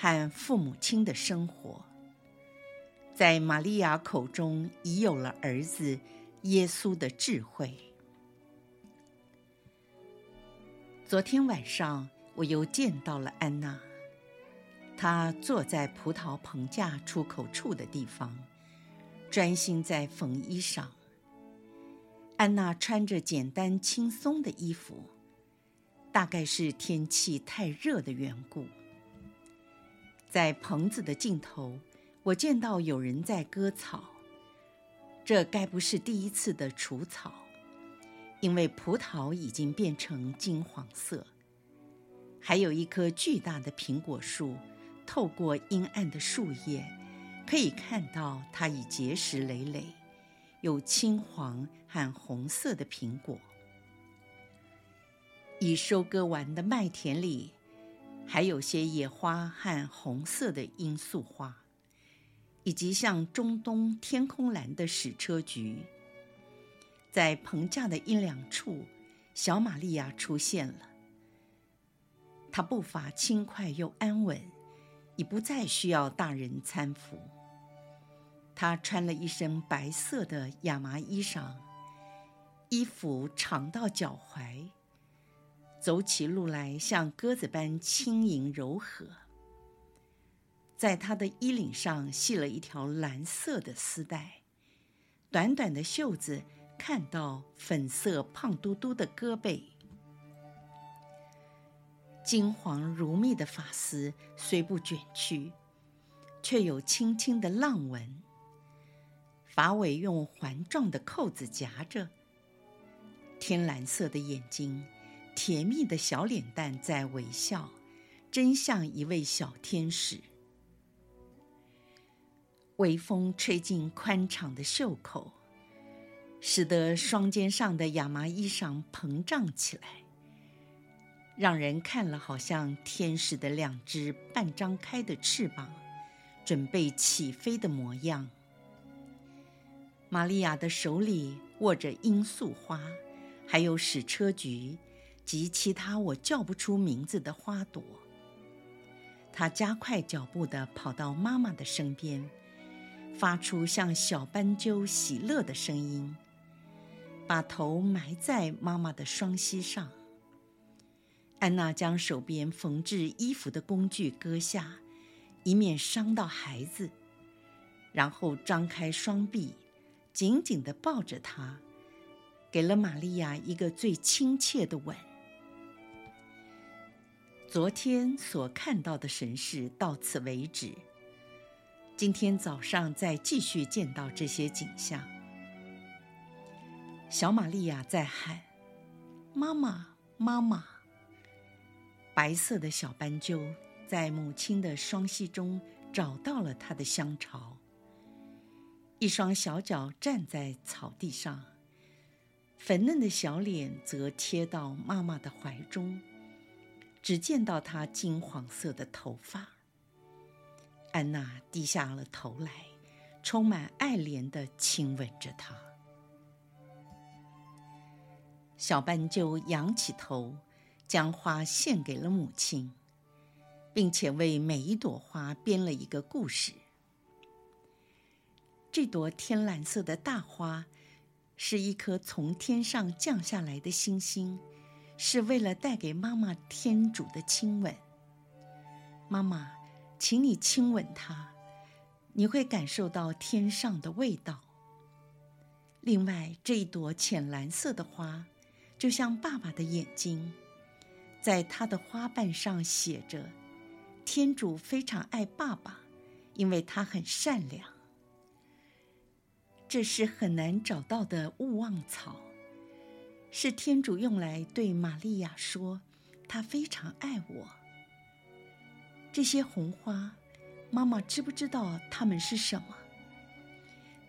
和父母亲的生活，在玛利亚口中已有了儿子耶稣的智慧。昨天晚上，我又见到了安娜，她坐在葡萄棚架出口处的地方，专心在缝衣裳。安娜穿着简单轻松的衣服，大概是天气太热的缘故。在棚子的尽头，我见到有人在割草。这该不是第一次的除草，因为葡萄已经变成金黄色。还有一棵巨大的苹果树，透过阴暗的树叶，可以看到它已结实累累，有青黄和红色的苹果。已收割完的麦田里。还有些野花和红色的罂粟花，以及像中东天空蓝的矢车菊。在棚架的阴凉处，小玛利亚出现了。她步伐轻快又安稳，已不再需要大人搀扶。她穿了一身白色的亚麻衣裳，衣服长到脚踝。走起路来像鸽子般轻盈柔和，在她的衣领上系了一条蓝色的丝带，短短的袖子看到粉色胖嘟嘟的胳膊，金黄如蜜的发丝虽不卷曲，却有轻轻的浪纹，发尾用环状的扣子夹着，天蓝色的眼睛。甜蜜的小脸蛋在微笑，真像一位小天使。微风吹进宽敞的袖口，使得双肩上的亚麻衣裳膨胀起来，让人看了好像天使的两只半张开的翅膀，准备起飞的模样。玛利亚的手里握着罂粟花，还有矢车菊。及其他我叫不出名字的花朵，他加快脚步地跑到妈妈的身边，发出像小斑鸠喜乐的声音，把头埋在妈妈的双膝上。安娜将手边缝制衣服的工具搁下，以免伤到孩子，然后张开双臂，紧紧地抱着她，给了玛利亚一个最亲切的吻。昨天所看到的神事到此为止。今天早上再继续见到这些景象。小玛利亚在喊：“妈妈，妈妈！”白色的小斑鸠在母亲的双膝中找到了它的香巢。一双小脚站在草地上，粉嫩的小脸则贴到妈妈的怀中。只见到她金黄色的头发。安娜低下了头来，充满爱怜地亲吻着她。小斑鸠仰起头，将花献给了母亲，并且为每一朵花编了一个故事。这朵天蓝色的大花，是一颗从天上降下来的星星。是为了带给妈妈天主的亲吻。妈妈，请你亲吻它，你会感受到天上的味道。另外，这一朵浅蓝色的花，就像爸爸的眼睛，在它的花瓣上写着：“天主非常爱爸爸，因为他很善良。”这是很难找到的勿忘草。是天主用来对玛利亚说：“他非常爱我。”这些红花妈妈知不知道它们是什么？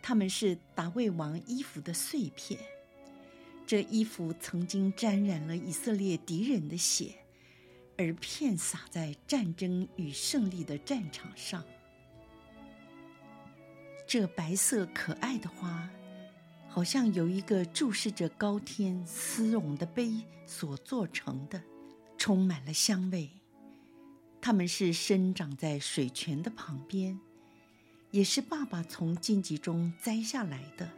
它们是大卫王衣服的碎片。这衣服曾经沾染了以色列敌人的血，而遍洒在战争与胜利的战场上。这白色可爱的花，好像由一个注视着高天丝绒的杯所做成的，充满了香味。它们是生长在水泉的旁边，也是爸爸从荆棘中摘下来的。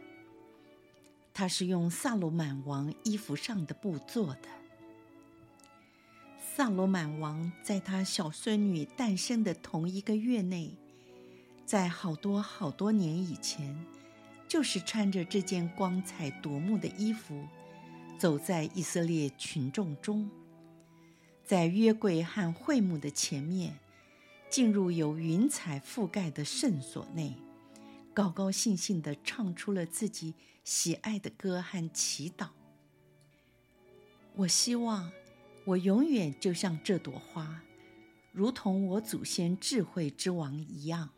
它是用撒罗满王衣服上的布做的。撒罗满王在他小孙女诞生的同一个月内。在好多好多年以前，就是穿着这件光彩夺目的衣服，走在以色列群众中，在约柜和会幕的前面，进入由云彩覆盖的圣所内，高高兴兴地唱出了自己喜爱的歌和祈祷。我希望我永远就像这朵花，如同我祖先智慧之王一样。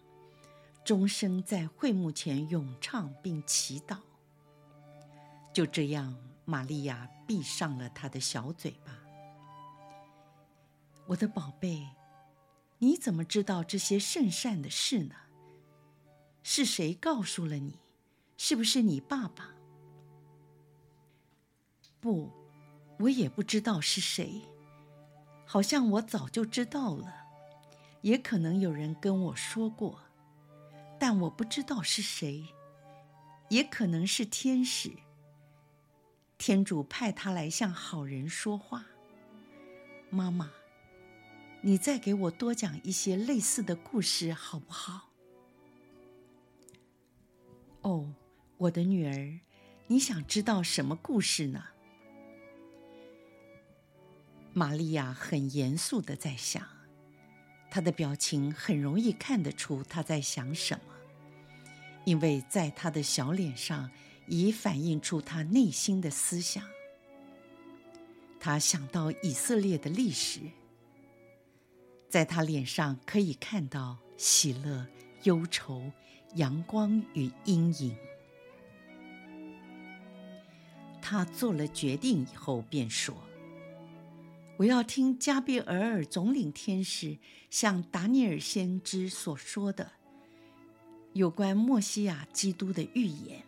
终生在会幕前咏唱并祈祷。就这样，玛利亚闭上了她的小嘴巴。我的宝贝，你怎么知道这些圣善的事呢？是谁告诉了你？是不是你爸爸？不，我也不知道是谁。好像我早就知道了，也可能有人跟我说过。但我不知道是谁，也可能是天使。天主派他来向好人说话。妈妈，你再给我多讲一些类似的故事好不好？哦，我的女儿，你想知道什么故事呢？玛利亚很严肃的在想。他的表情很容易看得出他在想什么，因为在他的小脸上已反映出他内心的思想。他想到以色列的历史，在他脸上可以看到喜乐、忧愁、阳光与阴影。他做了决定以后，便说。我要听加俾额尔总领天使向达尼尔先知所说的有关墨西亚基督的预言。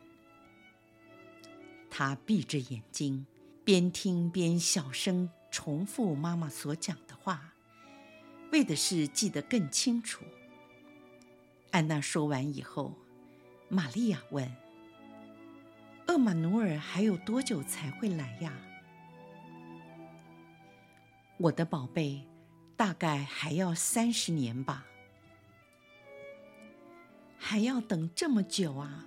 他闭着眼睛，边听边小声重复妈妈所讲的话，为的是记得更清楚。安娜说完以后，玛利亚问：“厄玛努尔还有多久才会来呀？”我的宝贝，大概还要三十年吧。还要等这么久啊？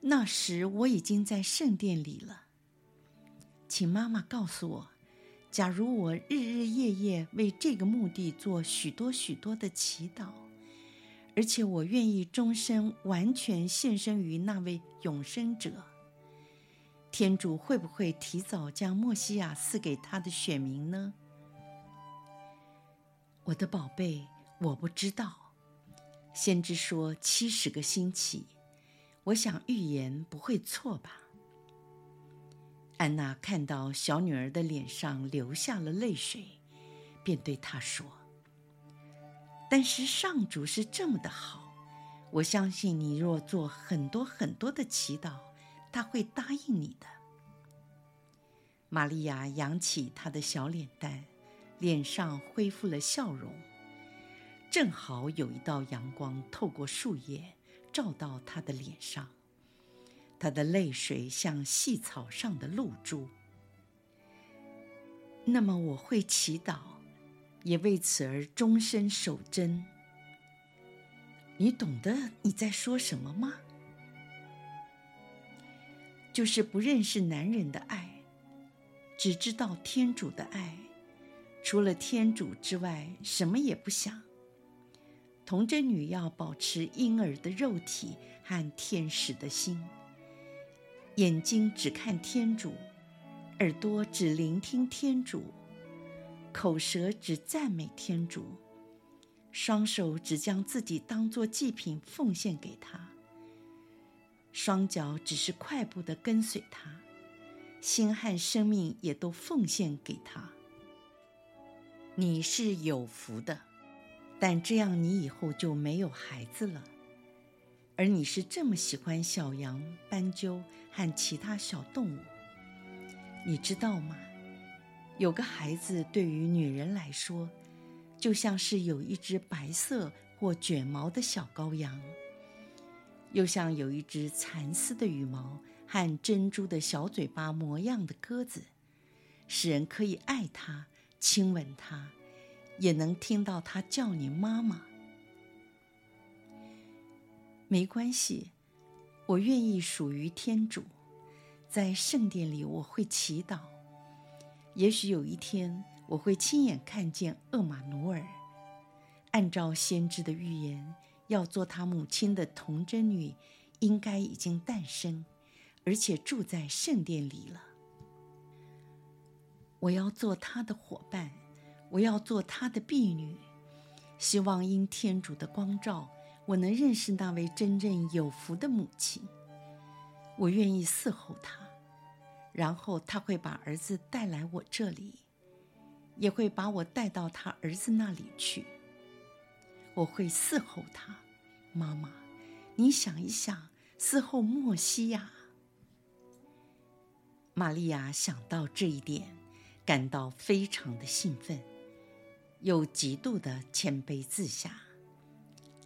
那时我已经在圣殿里了。请妈妈告诉我，假如我日日夜夜为这个目的做许多许多的祈祷，而且我愿意终身完全献身于那位永生者。天主会不会提早将默西亚赐给他的选民呢？我的宝贝，我不知道。先知说七十个星期，我想预言不会错吧？安娜看到小女儿的脸上流下了泪水，便对她说：“但是上主是这么的好，我相信你若做很多很多的祈祷。”他会答应你的。玛利亚扬起她的小脸蛋，脸上恢复了笑容。正好有一道阳光透过树叶照到她的脸上，她的泪水像细草上的露珠。那么我会祈祷，也为此而终身守贞。你懂得你在说什么吗？就是不认识男人的爱，只知道天主的爱，除了天主之外，什么也不想。童贞女要保持婴儿的肉体和天使的心，眼睛只看天主，耳朵只聆听天主，口舌只赞美天主，双手只将自己当作祭品奉献给他，双脚只是快步地跟随他，心和生命也都奉献给他。你是有福的，但这样你以后就没有孩子了。而你是这么喜欢小羊、斑鸠和其他小动物，你知道吗？有个孩子对于女人来说，就像是有一只白色或卷毛的小羔羊，又像有一只蚕丝的羽毛和珍珠的小嘴巴模样的鸽子，使人可以爱它、亲吻它，也能听到它叫你妈妈。没关系，我愿意属于天主，在圣殿里我会祈祷。也许有一天。我会亲眼看见厄玛努尔，按照先知的预言，要做他母亲的童贞女，应该已经诞生，而且住在圣殿里了。我要做他的伙伴，我要做他的婢女，希望因天主的光照，我能认识那位真正有福的母亲。我愿意伺候他，然后他会把儿子带来我这里。也会把我带到他儿子那里去。我会伺候他，妈妈，你想一想，伺候莫西亚。玛利亚想到这一点，感到非常的兴奋，又极度的谦卑自下。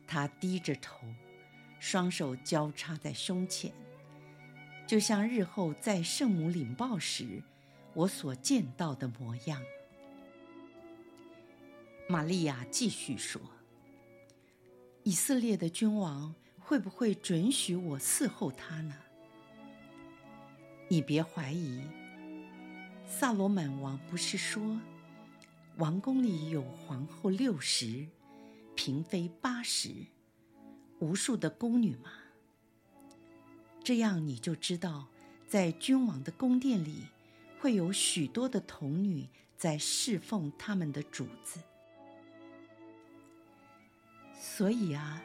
她低着头，双手交叉在胸前，就像日后在圣母领报时我所见到的模样。玛利亚继续说：“以色列的君王会不会准许我伺候他呢？你别怀疑，撒罗满王不是说，王宫里有皇后六十，嫔妃八十，无数的宫女吗？这样你就知道，在君王的宫殿里，会有许多的童女在侍奉他们的主子。”所以啊，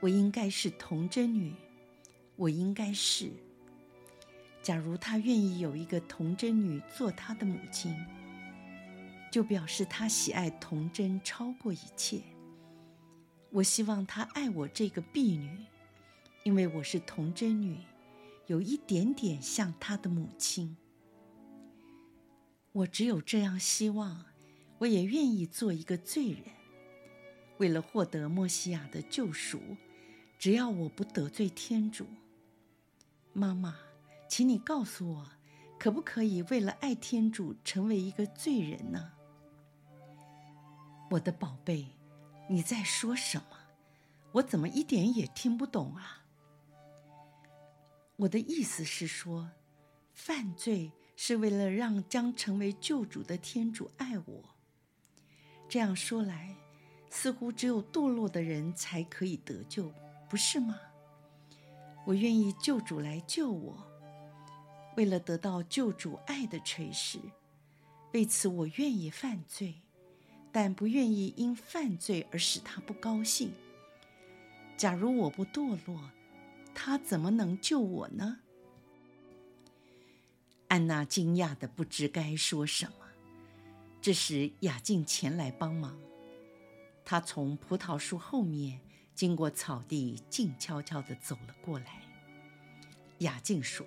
我应该是童贞女，我应该是。假如他愿意有一个童贞女做他的母亲，就表示他喜爱童贞超过一切。我希望他爱我这个婢女，因为我是童贞女，有一点点像他的母亲。我只有这样希望，我也愿意做一个罪人。为了获得莫西亚的救赎，只要我不得罪天主，妈妈，请你告诉我，可不可以为了爱天主成为一个罪人呢？我的宝贝，你在说什么？我怎么一点也听不懂啊？我的意思是说，犯罪是为了让将成为救主的天主爱我。这样说来。似乎只有堕落的人才可以得救，不是吗？我愿意救主来救我，为了得到救主爱的垂视，为此我愿意犯罪，但不愿意因犯罪而使他不高兴。假如我不堕落，他怎么能救我呢？安娜惊讶的不知该说什么。这时雅静前来帮忙。他从葡萄树后面经过草地，静悄悄地走了过来。雅静说：“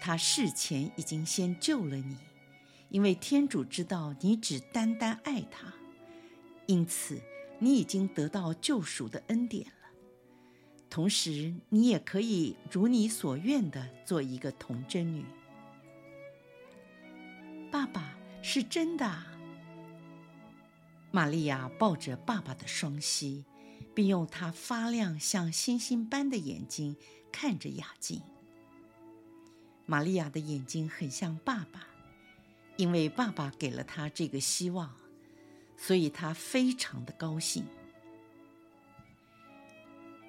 他事前已经先救了你，因为天主知道你只单单爱他，因此你已经得到救赎的恩典了。同时，你也可以如你所愿的做一个童贞女。”爸爸，是真的啊。玛利亚抱着爸爸的双膝，并用她发亮像星星般的眼睛看着雅静。玛利亚的眼睛很像爸爸，因为爸爸给了她这个希望，所以她非常的高兴。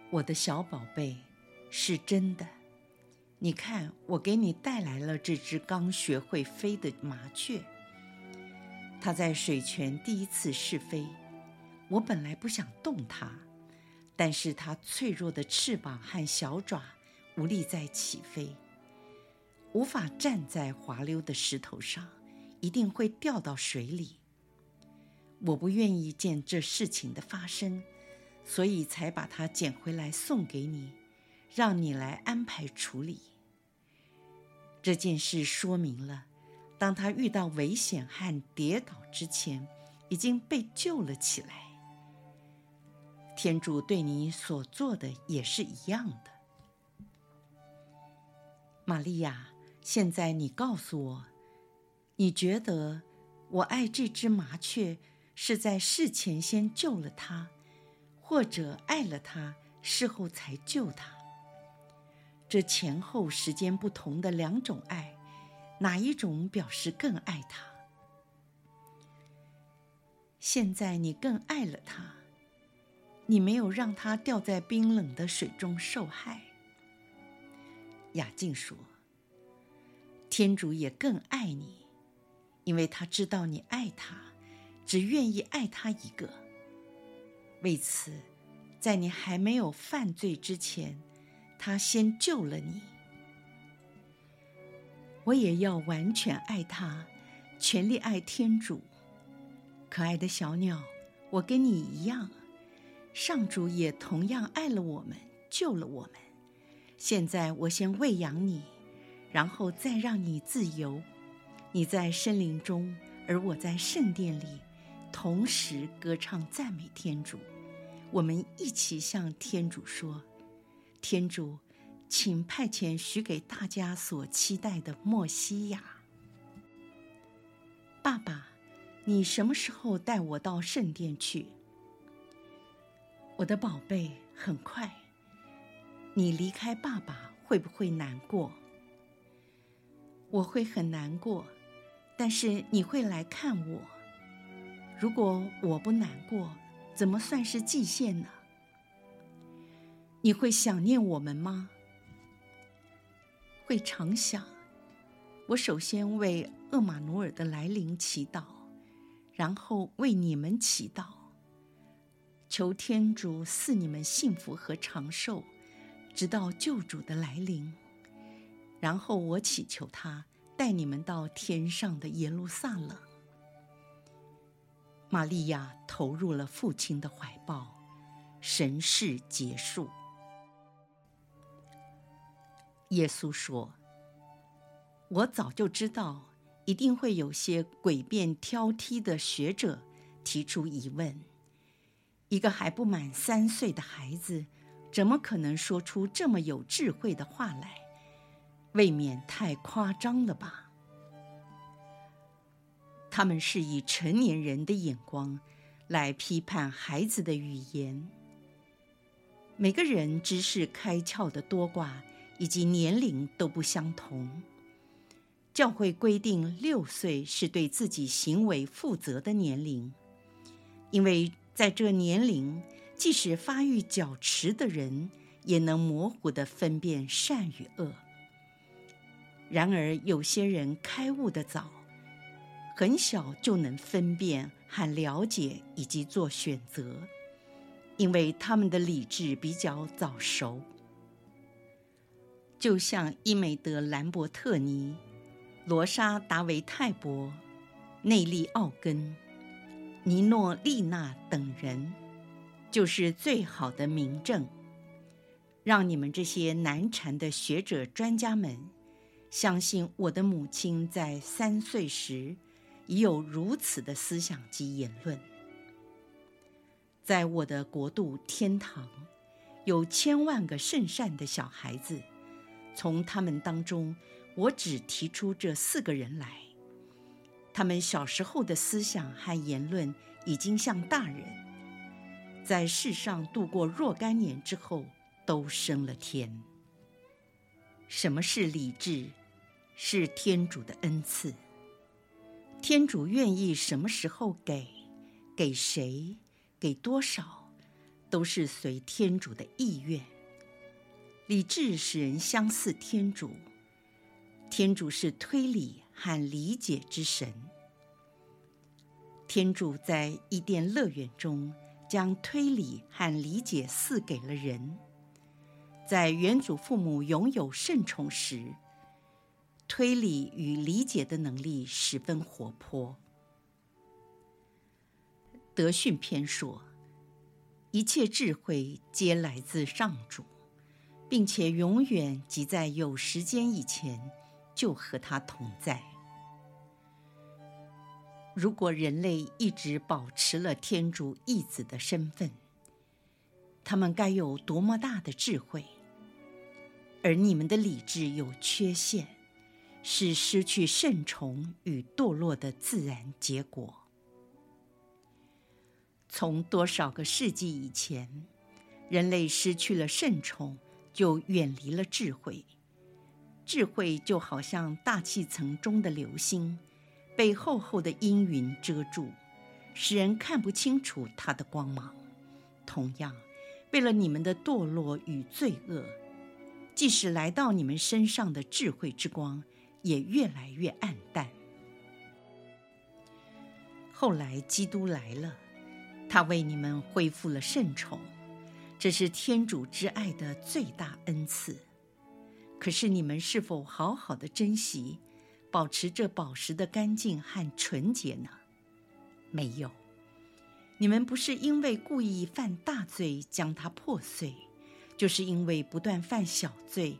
我的小宝贝，是真的。你看，我给你带来了这只刚学会飞的麻雀。它在水泉第一次试飞，我本来不想动它，但是它脆弱的翅膀和小爪无力再起飞，无法站在滑溜的石头上，一定会掉到水里。我不愿意见这事情的发生，所以才把它捡回来送给你，让你来安排处理。这件事说明了，当他遇到危险和跌倒之前，已经被救了起来。天主对你所做的也是一样的，玛利亚。现在你告诉我，你觉得我爱这只麻雀？是在事前先救了它，或者爱了它，事后才救它。这前后时间不同的两种爱，哪一种表示更爱他？现在你更爱了他，你没有让他掉在冰冷的水中受害。雅静说：“天主也更爱你，因为他知道你爱他。”只愿意爱他一个。为此，在你还没有犯罪之前，他先救了你。我也要完全爱他，全力爱天主。可爱的小鸟，我跟你一样，上主也同样爱了我们，救了我们。现在我先喂养你，然后再让你自由。你在森林中，而我在圣殿里。同时歌唱赞美天主，我们一起向天主说：“天主，请派遣许给大家所期待的默西亚。”爸爸，你什么时候带我到圣殿去？我的宝贝，很快。你离开爸爸会不会难过？我会很难过，但是你会来看我。如果我不难过，怎么算是祭献呢？你会想念我们吗？会常想。我首先为厄玛努尔的来临祈祷，然后为你们祈祷，求天主赐你们幸福和长寿，直到救主的来临。然后我祈求他带你们到天上的耶路撒冷。玛利亚投入了父亲的怀抱，神事结束。耶稣说：“我早就知道，一定会有些诡辩挑剔的学者提出疑问：一个还不满三岁的孩子，怎么可能说出这么有智慧的话来？未免太夸张了吧？”他们是以成年人的眼光来批判孩子的语言。每个人知识开窍的多寡以及年龄都不相同。教会规定六岁是对自己行为负责的年龄，因为在这年龄，即使发育较迟的人也能模糊地分辨善与恶。然而，有些人开悟的早。很小就能分辨和了解以及做选择，因为他们的理智比较早熟。就像伊美德·兰伯特尼、罗莎·达维泰伯、内利·奥根、尼诺·丽娜等人，就是最好的明证，让你们这些难缠的学者专家们相信我的母亲在三岁时。已有如此的思想及言论，在我的国度天堂，有千万个圣善的小孩子，从他们当中，我只提出这四个人来。他们小时候的思想和言论已经像大人，在世上度过若干年之后，都升了天。什么是理智？是天主的恩赐。天主愿意什么时候给，给谁，给多少，都是随天主的意愿。理智使人相似天主，天主是推理和理解之神。天主在伊甸乐园中将推理和理解赐给了人，在原祖父母拥有圣宠时，推理与理解的能力十分活泼。德训篇说，一切智慧皆来自上主，并且永远即在有时间以前就和他同在。如果人类一直保持了天主义子的身份，他们该有多么大的智慧！而你们的理智有缺陷，是失去圣宠与堕落的自然结果。从多少个世纪以前，人类失去了圣宠，就远离了智慧。智慧就好像大气层中的流星。被厚厚的阴云遮住，使人看不清楚它的光芒。同样，为了你们的堕落与罪恶，即使来到你们身上的智慧之光，也越来越暗淡。后来，基督来了，他为你们恢复了圣宠，这是天主之爱的最大恩赐。可是，你们是否好好的珍惜？保持这宝石的干净和纯洁呢？没有，你们不是因为故意犯大罪将它破碎，就是因为不断犯小罪，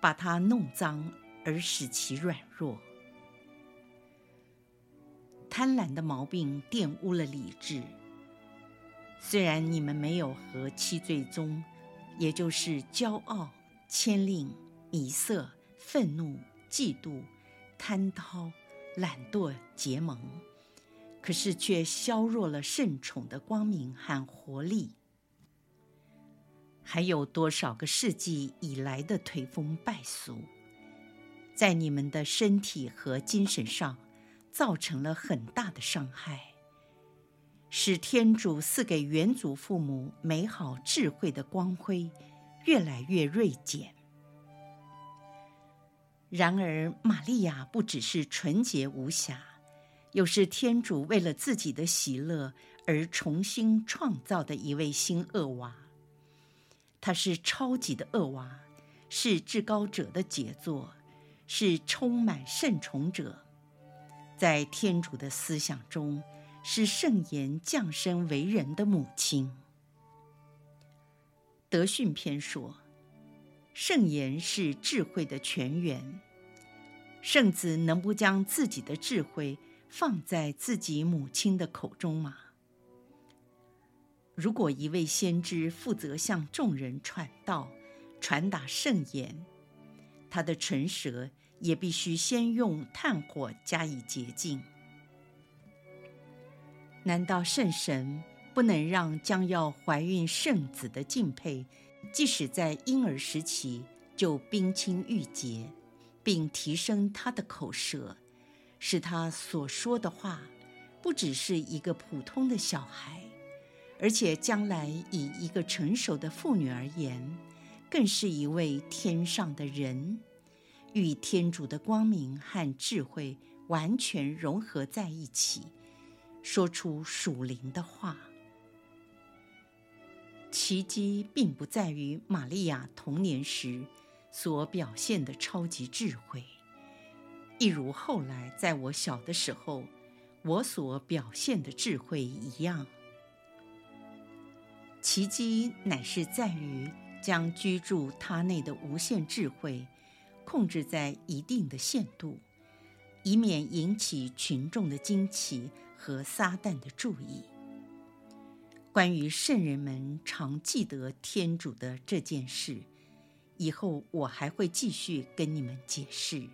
把它弄脏而使其软弱。贪婪的毛病玷污了理智。虽然你们没有和七罪宗，也就是骄傲、慳吝、迷色、愤怒、嫉妒。贪饕、懒惰结盟，可是却削弱了圣宠的光明和活力。还有多少个世纪以来的颓风败俗，在你们的身体和精神上造成了很大的伤害，使天主赐给原祖父母美好智慧的光辉越来越锐减。然而，玛利亚不只是纯洁无瑕，又是天主为了自己的喜乐而重新创造的一位新厄娃。她是超级的厄娃，是至高者的杰作，是充满圣宠者。在天主的思想中，是圣言降生为人的母亲。德训篇说。圣言是智慧的泉源。圣子能不将自己的智慧放在自己母亲的口中吗？如果一位先知负责向众人传道、传达圣言，他的唇舌也必须先用炭火加以洁净。难道圣神不能让将要怀孕圣子的敬佩？即使在婴儿时期就冰清玉洁，并提升他的口舌，使他所说的话不只是一个普通的小孩，而且将来以一个成熟的妇女而言，更是一位天上的人，与天主的光明和智慧完全融合在一起，说出属灵的话。奇迹并不在于玛利亚童年时所表现的超级智慧，一如后来在我小的时候我所表现的智慧一样。奇迹乃是在于将居住他内的无限智慧控制在一定的限度，以免引起群众的惊奇和撒旦的注意。关于圣人们常记得天主的这件事，以后我还会继续跟你们解释。